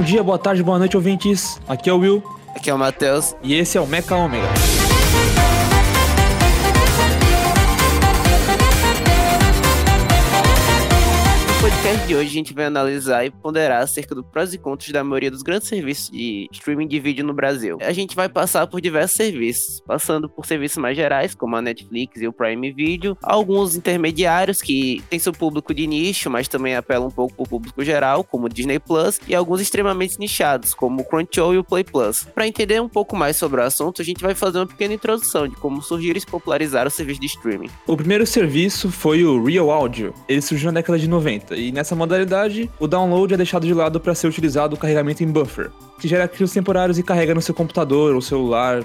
Bom dia, boa tarde, boa noite, ouvintes. Aqui é o Will. Aqui é o Matheus. E esse é o Mecha Omega. De hoje a gente vai analisar e ponderar acerca dos prós e contras da maioria dos grandes serviços de streaming de vídeo no Brasil. A gente vai passar por diversos serviços, passando por serviços mais gerais, como a Netflix e o Prime Video, alguns intermediários que têm seu público de nicho, mas também apelam um pouco para o público geral, como o Disney Plus, e alguns extremamente nichados, como o Crunchyroll e o Play Plus. Para entender um pouco mais sobre o assunto, a gente vai fazer uma pequena introdução de como surgiram e se popularizaram os serviços de streaming. O primeiro serviço foi o Real Audio. Ele surgiu na década de 90 e nessa modalidade, o download é deixado de lado para ser utilizado o carregamento em buffer, que gera arquivos temporários e carrega no seu computador ou celular.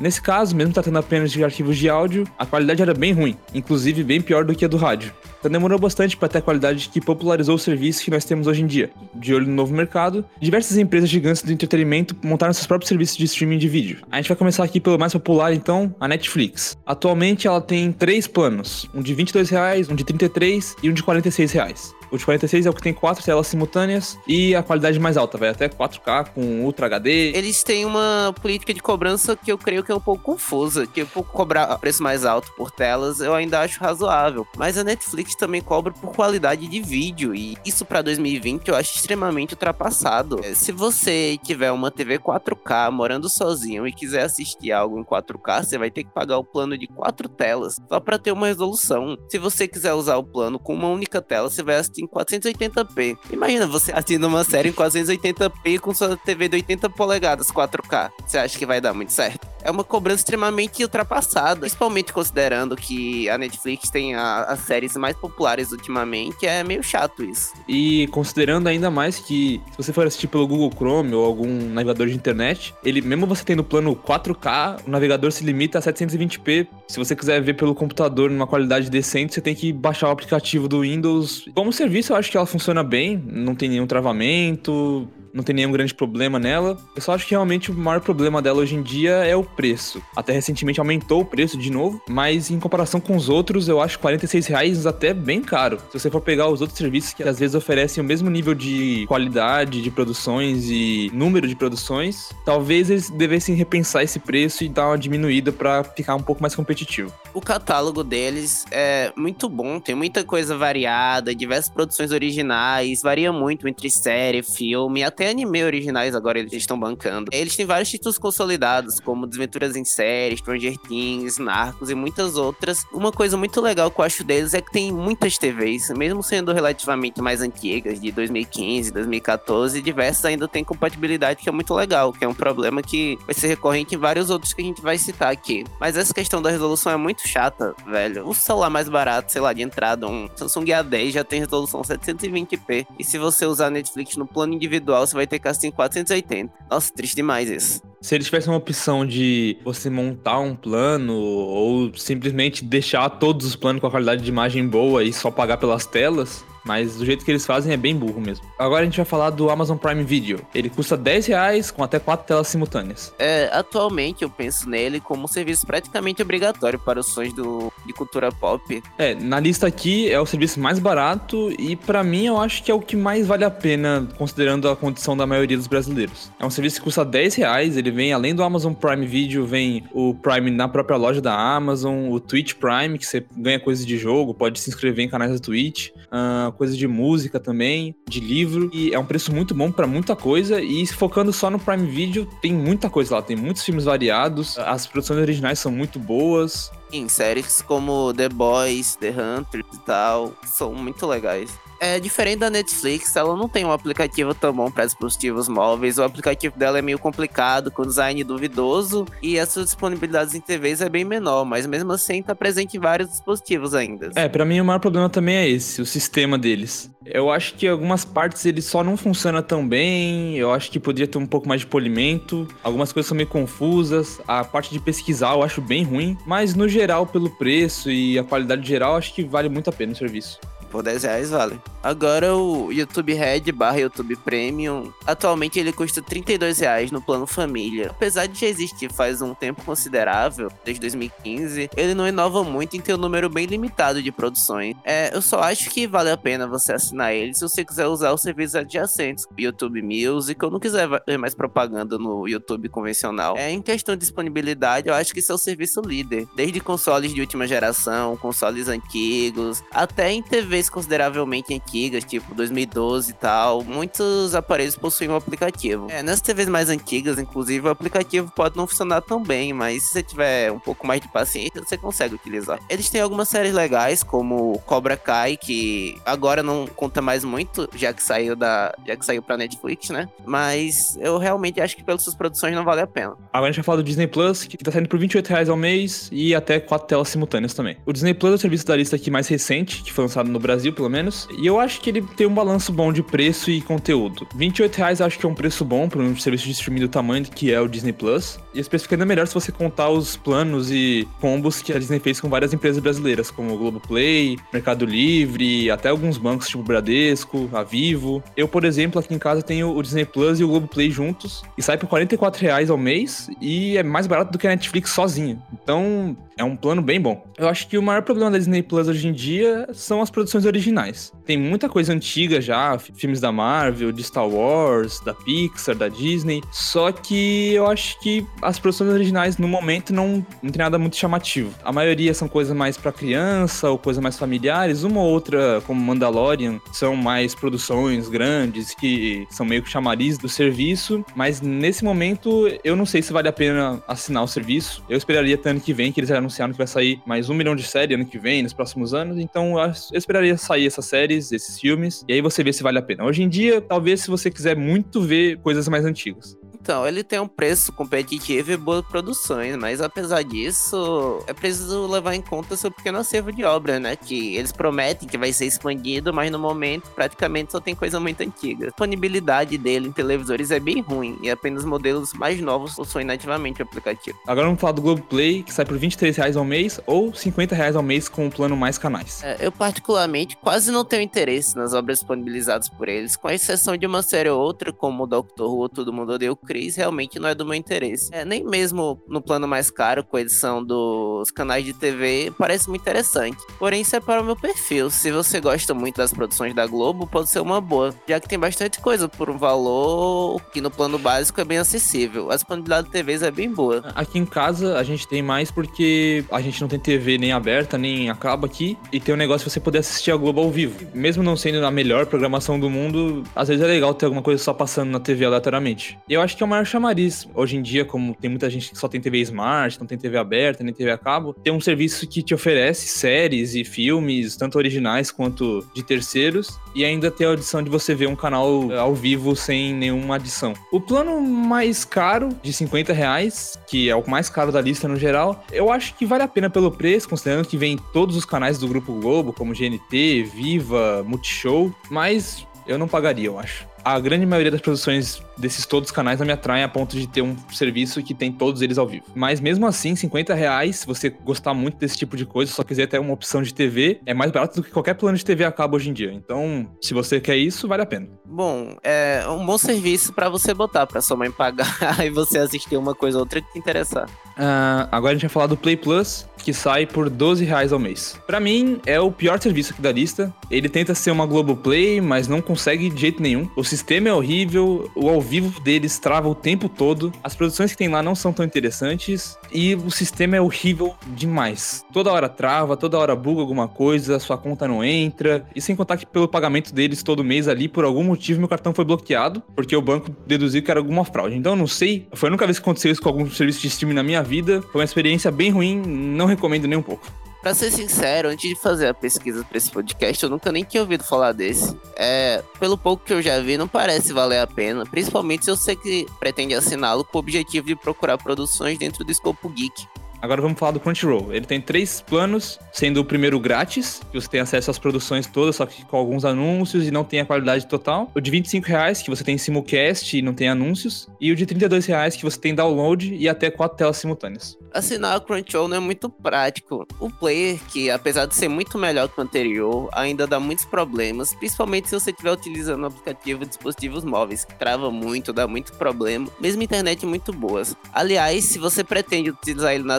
Nesse caso, mesmo tratando apenas de arquivos de áudio, a qualidade era bem ruim, inclusive bem pior do que a do rádio. Então demorou bastante para ter a qualidade que popularizou o serviço que nós temos hoje em dia. De olho no novo mercado, diversas empresas gigantes do entretenimento montaram seus próprios serviços de streaming de vídeo. A gente vai começar aqui pelo mais popular, então, a Netflix. Atualmente ela tem três planos, um de 22 reais, um de 33 e um de 46 reais. O de 46 é o que tem quatro telas simultâneas e a qualidade mais alta, vai até 4K com Ultra HD. Eles têm uma política de cobrança que eu creio que é um pouco confusa, que um pouco cobrar preço mais alto por telas eu ainda acho razoável, mas a Netflix também cobra por qualidade de vídeo e isso para 2020 eu acho extremamente ultrapassado. É, se você tiver uma TV 4K morando sozinho e quiser assistir algo em 4K, você vai ter que pagar o plano de quatro telas só para ter uma resolução. Se você quiser usar o plano com uma única tela, você vai assistir em 480p. Imagina você assistindo uma série em 480p com sua TV de 80 polegadas 4K. Você acha que vai dar muito certo? É uma cobrança extremamente ultrapassada, principalmente considerando que a Netflix tem a, as séries mais populares ultimamente, é meio chato isso. E considerando ainda mais que se você for assistir pelo Google Chrome ou algum navegador de internet, ele mesmo você tendo plano 4K, o navegador se limita a 720p. Se você quiser ver pelo computador numa qualidade decente, você tem que baixar o aplicativo do Windows. Como serviço, eu acho que ela funciona bem, não tem nenhum travamento, não tem nenhum grande problema nela. Eu só acho que realmente o maior problema dela hoje em dia é o preço. Até recentemente aumentou o preço de novo, mas em comparação com os outros, eu acho 46 reais até bem caro. Se você for pegar os outros serviços que às vezes oferecem o mesmo nível de qualidade de produções e número de produções, talvez eles devessem repensar esse preço e dar uma diminuída para ficar um pouco mais competitivo. O catálogo deles é muito bom, tem muita coisa variada, diversas produções originais, varia muito entre série, filme, até anime originais agora eles estão bancando. Eles têm vários títulos consolidados, como Desventuras em Série, Stranger Things, Narcos e muitas outras. Uma coisa muito legal que eu acho deles é que tem muitas TVs, mesmo sendo relativamente mais antigas, de 2015, 2014, diversas ainda têm compatibilidade que é muito legal, que é um problema que vai ser recorrente em vários outros que a gente vai citar aqui. Mas essa questão da resolução é muito chata, velho. O celular mais barato, sei lá, de entrada, um Samsung A10 já tem resolução 720p. E se você usar Netflix no plano individual, você vai ter que assistir em 480. Nossa, triste demais isso. Se eles tivessem uma opção de você montar um plano ou simplesmente deixar todos os planos com a qualidade de imagem boa e só pagar pelas telas, mas do jeito que eles fazem é bem burro mesmo. Agora a gente vai falar do Amazon Prime Video. Ele custa 10 reais com até quatro telas simultâneas. É, atualmente eu penso nele como um serviço praticamente obrigatório para os fãs do, de cultura pop. É, na lista aqui é o serviço mais barato e para mim eu acho que é o que mais vale a pena considerando a condição da maioria dos brasileiros. É um serviço que custa 10 reais, ele vem além do Amazon Prime Video, vem o Prime na própria loja da Amazon, o Twitch Prime, que você ganha coisas de jogo, pode se inscrever em canais da Twitch. Uh, coisa de música também, de livro, e é um preço muito bom para muita coisa. E focando só no Prime Video, tem muita coisa lá, tem muitos filmes variados, as produções originais são muito boas. Em séries como The Boys, The Hunter e tal, são muito legais é diferente da Netflix, ela não tem um aplicativo tão bom para dispositivos móveis. O aplicativo dela é meio complicado, com design duvidoso, e as suas disponibilidades em TVs é bem menor, mas mesmo assim está presente em vários dispositivos ainda. É, para mim o maior problema também é esse, o sistema deles. Eu acho que algumas partes ele só não funciona tão bem, eu acho que poderia ter um pouco mais de polimento, algumas coisas são meio confusas, a parte de pesquisar eu acho bem ruim, mas no geral, pelo preço e a qualidade geral, acho que vale muito a pena o serviço por 10 reais vale. Agora o YouTube Red barra YouTube Premium, atualmente ele custa 32 reais no plano família. Apesar de já existir faz um tempo considerável, desde 2015, ele não inova muito em ter um número bem limitado de produções. É, eu só acho que vale a pena você assinar ele se você quiser usar os serviços adjacentes, YouTube Music, ou não quiser ver mais propaganda no YouTube convencional. É, em questão de disponibilidade, eu acho que esse é o serviço líder. Desde consoles de última geração, consoles antigos, até em Consideravelmente antigas, tipo 2012 e tal, muitos aparelhos possuem um aplicativo. É, nas TVs mais antigas, inclusive, o aplicativo pode não funcionar tão bem, mas se você tiver um pouco mais de paciência, você consegue utilizar. Eles têm algumas séries legais, como Cobra Kai, que agora não conta mais muito, já que saiu da, já que saiu pra Netflix, né? Mas eu realmente acho que pelas suas produções não vale a pena. Agora a gente vai falar do Disney Plus, que tá saindo por 28 reais ao mês e até quatro telas simultâneas também. O Disney Plus é o serviço da lista aqui mais recente, que foi lançado no Brasil, pelo menos, e eu acho que ele tem um balanço bom de preço e conteúdo. 28 reais acho que é um preço bom para um serviço de streaming do tamanho que é o Disney Plus. E esse preço fica ainda melhor se você contar os planos e combos que a Disney fez com várias empresas brasileiras, como o Globoplay, Mercado Livre, até alguns bancos tipo Bradesco, a Vivo. Eu, por exemplo, aqui em casa tenho o Disney Plus e o Globoplay juntos e sai por 44 reais ao mês e é mais barato do que a Netflix sozinha. Então, é um plano bem bom. Eu acho que o maior problema da Disney Plus hoje em dia são as produções originais. Tem muita coisa antiga já, filmes da Marvel, de Star Wars, da Pixar, da Disney. Só que eu acho que as produções originais no momento não, não tem nada muito chamativo. A maioria são coisas mais para criança ou coisas mais familiares. Uma ou outra, como Mandalorian, são mais produções grandes que são meio que chamariz do serviço. Mas nesse momento eu não sei se vale a pena assinar o serviço. Eu esperaria até ano que vem que eles anunciaram que vai sair mais um milhão de séries ano que vem, nos próximos anos. Então eu esperaria sair essas séries, esses filmes, e aí você vê se vale a pena. Hoje em dia, talvez se você quiser muito ver coisas mais antigas. Então, ele tem um preço competitivo e boas produções, mas apesar disso, é preciso levar em conta seu pequeno acervo de obra, né? Que eles prometem que vai ser expandido, mas no momento praticamente só tem coisa muito antiga. A disponibilidade dele em televisores é bem ruim e apenas modelos mais novos possuem nativamente o aplicativo. Agora vamos falar do Globoplay, que sai por 23 reais ao mês ou 50 reais ao mês com o plano mais canais. É, eu particularmente quase não tenho interesse nas obras disponibilizadas por eles, com exceção de uma série ou outra, como o Doctor Who, Todo Mundo Odeia o Chris, realmente não é do meu interesse. É, nem mesmo no plano mais caro, com a edição dos canais de TV, parece muito interessante. Porém, isso é para o meu perfil. Se você gosta muito das produções da Globo, pode ser uma boa, já que tem bastante coisa por um valor que no plano básico é bem acessível. A disponibilidade de TVs é bem boa. Aqui em casa a gente tem mais porque a gente não tem TV nem aberta, nem acaba aqui, e tem um negócio de você poder assistir a Globo ao vivo. Mesmo não sendo a melhor programação do mundo, às vezes é legal ter alguma coisa só passando na TV aleatoriamente. Eu acho que é o maior chamariz. Hoje em dia, como tem muita gente que só tem TV Smart, não tem TV aberta, nem TV a cabo, tem um serviço que te oferece séries e filmes, tanto originais quanto de terceiros, e ainda tem a audição de você ver um canal eh, ao vivo sem nenhuma adição. O plano mais caro, de 50 reais, que é o mais caro da lista no geral, eu acho que vale a pena pelo preço, considerando que vem todos os canais do Grupo Globo, como GNT, Viva, Multishow, mas eu não pagaria, eu acho a grande maioria das produções desses todos os canais não me atraem a ponto de ter um serviço que tem todos eles ao vivo. Mas mesmo assim, 50 reais, se você gostar muito desse tipo de coisa, só quiser ter uma opção de TV, é mais barato do que qualquer plano de TV a cabo hoje em dia. Então, se você quer isso, vale a pena. Bom, é um bom serviço para você botar para sua mãe pagar e você assistir uma coisa ou outra que te interessar. Uh, agora a gente vai falar do Play Plus, que sai por 12 reais ao mês. Para mim, é o pior serviço aqui da lista. Ele tenta ser uma Globoplay, mas não consegue de jeito nenhum. O sistema é horrível, o ao vivo deles trava o tempo todo, as produções que tem lá não são tão interessantes e o sistema é horrível demais. Toda hora trava, toda hora buga alguma coisa, sua conta não entra. E sem contar que pelo pagamento deles todo mês ali, por algum motivo, meu cartão foi bloqueado, porque o banco deduziu que era alguma fraude. Então eu não sei, foi a única vez que aconteceu isso com algum serviço de streaming na minha vida. Foi uma experiência bem ruim, não recomendo nem um pouco. Pra ser sincero, antes de fazer a pesquisa pra esse podcast, eu nunca nem tinha ouvido falar desse. É, pelo pouco que eu já vi, não parece valer a pena. Principalmente se eu sei que pretende assiná-lo com o objetivo de procurar produções dentro do escopo geek. Agora vamos falar do Crunchyroll. Ele tem três planos, sendo o primeiro grátis, que você tem acesso às produções todas, só que com alguns anúncios e não tem a qualidade total. O de 25 reais, que você tem simulcast e não tem anúncios. E o de 32 reais, que você tem download e até quatro telas simultâneas. Assinar o Crunchyroll não é muito prático. O player, que apesar de ser muito melhor que o anterior, ainda dá muitos problemas, principalmente se você estiver utilizando o aplicativo de dispositivos móveis, que trava muito, dá muito problema, mesmo internet muito boas. Aliás, se você pretende utilizar ele na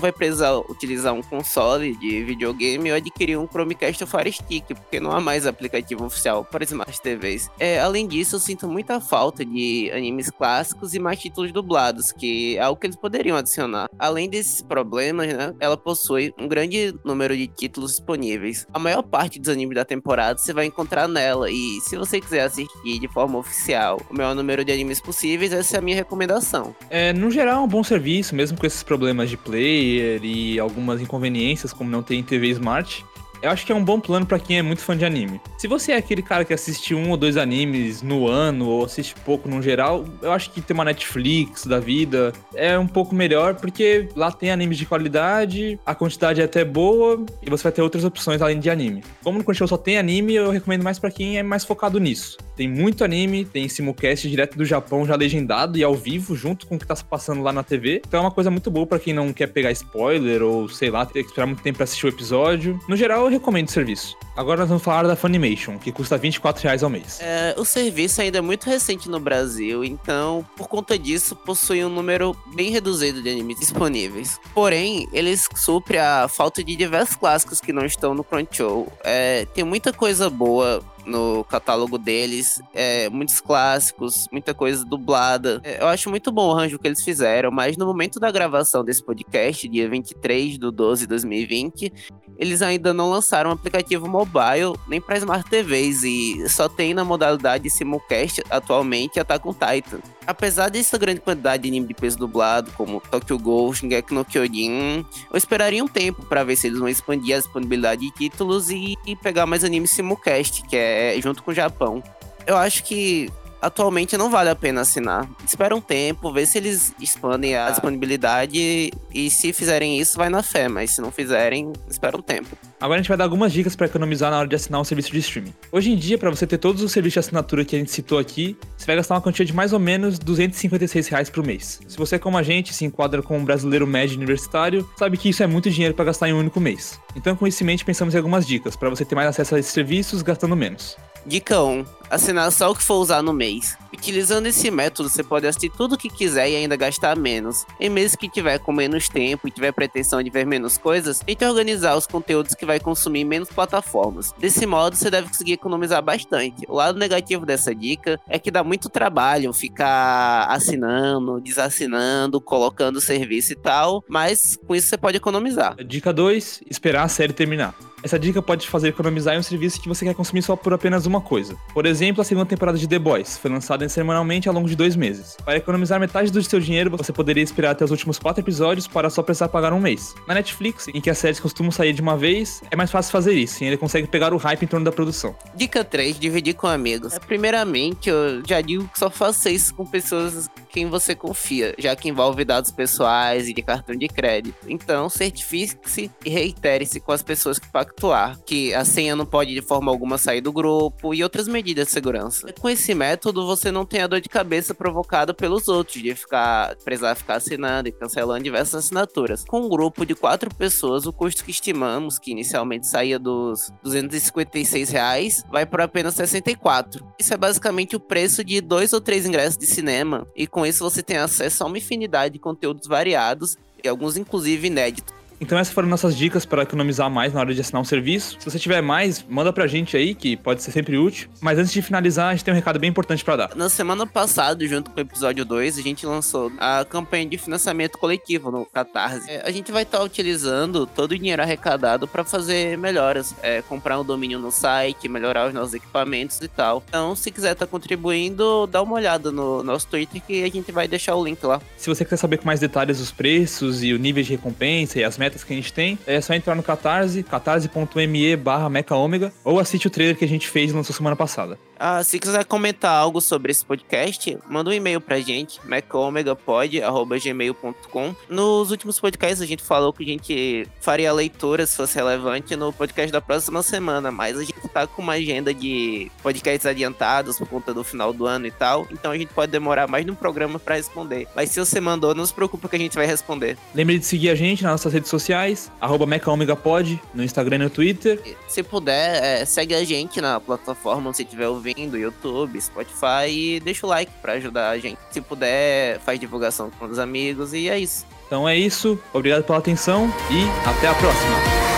vai precisar utilizar um console de videogame ou adquirir um Chromecast ou Fire Stick, porque não há mais aplicativo oficial para Smart TVs. É, além disso, eu sinto muita falta de animes clássicos e mais títulos dublados, que é algo que eles poderiam adicionar. Além desses problemas, né, ela possui um grande número de títulos disponíveis. A maior parte dos animes da temporada você vai encontrar nela, e se você quiser assistir de forma oficial o maior número de animes possíveis, essa é a minha recomendação. É, no geral, é um bom serviço, mesmo com esses problemas de player e algumas inconveniências, como não ter TV Smart eu acho que é um bom plano para quem é muito fã de anime. Se você é aquele cara que assiste um ou dois animes no ano, ou assiste pouco no geral, eu acho que ter uma Netflix da vida é um pouco melhor, porque lá tem animes de qualidade, a quantidade é até boa, e você vai ter outras opções além de anime. Como no Crunchyroll só tem anime, eu recomendo mais para quem é mais focado nisso. Tem muito anime, tem simulcast direto do Japão já legendado e ao vivo, junto com o que tá passando lá na TV. Então é uma coisa muito boa para quem não quer pegar spoiler ou, sei lá, ter que esperar muito tempo pra assistir o episódio. No geral, eu recomendo o serviço. Agora nós vamos falar da Funimation, que custa 24 reais ao mês. É, o serviço ainda é muito recente no Brasil, então, por conta disso, possui um número bem reduzido de animes disponíveis. Porém, eles suprem a falta de diversos clássicos que não estão no Crunchyroll. É, tem muita coisa boa no catálogo deles. É, muitos clássicos, muita coisa dublada. É, eu acho muito bom o arranjo que eles fizeram, mas no momento da gravação desse podcast, dia 23 de 12 de 2020, eles ainda não lançaram um aplicativo mobile nem para Smart TVs e só tem na modalidade simulcast atualmente Attack on Titan. Apesar dessa grande quantidade de anime de peso dublado, como Tokyo Ghoul, Shingeki no Kyojin, eu esperaria um tempo para ver se eles vão expandir a disponibilidade de títulos e, e pegar mais animes simulcast, que é junto com o Japão. Eu acho que atualmente não vale a pena assinar. Espera um tempo, vê se eles expandem a disponibilidade e se fizerem isso, vai na fé, mas se não fizerem, espera um tempo. Agora a gente vai dar algumas dicas para economizar na hora de assinar um serviço de streaming. Hoje em dia, para você ter todos os serviços de assinatura que a gente citou aqui, você vai gastar uma quantia de mais ou menos 256 reais por mês. Se você, como a gente, se enquadra como um brasileiro médio universitário, sabe que isso é muito dinheiro para gastar em um único mês. Então, com isso em mente, pensamos em algumas dicas para você ter mais acesso a esses serviços gastando menos. Dica 1. Assinar só o que for usar no mês. Utilizando esse método, você pode assistir tudo o que quiser e ainda gastar menos. Em meses que tiver com menos tempo e tiver pretensão de ver menos coisas, tente organizar os conteúdos que vai consumir menos plataformas. Desse modo, você deve conseguir economizar bastante. O lado negativo dessa dica é que dá muito trabalho ficar assinando, desassinando, colocando serviço e tal, mas com isso você pode economizar. Dica 2: esperar a série terminar. Essa dica pode te fazer economizar em um serviço que você quer consumir só por apenas uma coisa. Por exemplo, a segunda temporada de The Boys foi lançada semanalmente ao longo de dois meses. Para economizar metade do seu dinheiro, você poderia esperar até os últimos quatro episódios para só precisar pagar um mês. Na Netflix, em que as séries costumam sair de uma vez, é mais fácil fazer isso, e ele consegue pegar o hype em torno da produção. Dica 3: dividir com amigos. Primeiramente, eu já digo que só faça isso com pessoas quem você confia, já que envolve dados pessoais e de cartão de crédito. Então, certifique-se e reitere-se com as pessoas que pactam atuar, que a senha não pode de forma alguma sair do grupo e outras medidas de segurança. Com esse método, você não tem a dor de cabeça provocada pelos outros, de ficar precisar ficar assinando e cancelando diversas assinaturas. Com um grupo de quatro pessoas, o custo que estimamos, que inicialmente saía dos 256 reais, vai por apenas 64. Isso é basicamente o preço de dois ou três ingressos de cinema, e com isso você tem acesso a uma infinidade de conteúdos variados e alguns inclusive inéditos. Então essas foram nossas dicas para economizar mais na hora de assinar um serviço. Se você tiver mais, manda pra gente aí, que pode ser sempre útil. Mas antes de finalizar, a gente tem um recado bem importante para dar. Na semana passada, junto com o episódio 2, a gente lançou a campanha de financiamento coletivo no Catarse. É, a gente vai estar tá utilizando todo o dinheiro arrecadado para fazer melhoras, é, comprar um domínio no site, melhorar os nossos equipamentos e tal. Então, se quiser estar tá contribuindo, dá uma olhada no nosso Twitter que a gente vai deixar o link lá. Se você quer saber com mais detalhes os preços e o nível de recompensa e as metas que a gente tem, é só entrar no Catarse, catarse.me barra mecaômega, ou assiste o trailer que a gente fez e lançou semana passada. Ah, se quiser comentar algo sobre esse podcast, manda um e-mail pra gente, mecaomegapod.gmail.com. Nos últimos podcasts a gente falou que a gente faria leitura, se fosse relevante, no podcast da próxima semana, mas a gente tá com uma agenda de podcasts adiantados por conta do final do ano e tal, então a gente pode demorar mais de um programa para responder. Mas se você mandou, não se preocupa que a gente vai responder. Lembre de seguir a gente nas nossas redes sociais, arroba mecaomegapod, no Instagram e no Twitter. Se puder, é, segue a gente na plataforma você estiver ouvindo, YouTube, Spotify, e deixa o like para ajudar a gente. Se puder, faz divulgação com os amigos, e é isso. Então é isso, obrigado pela atenção e até a próxima!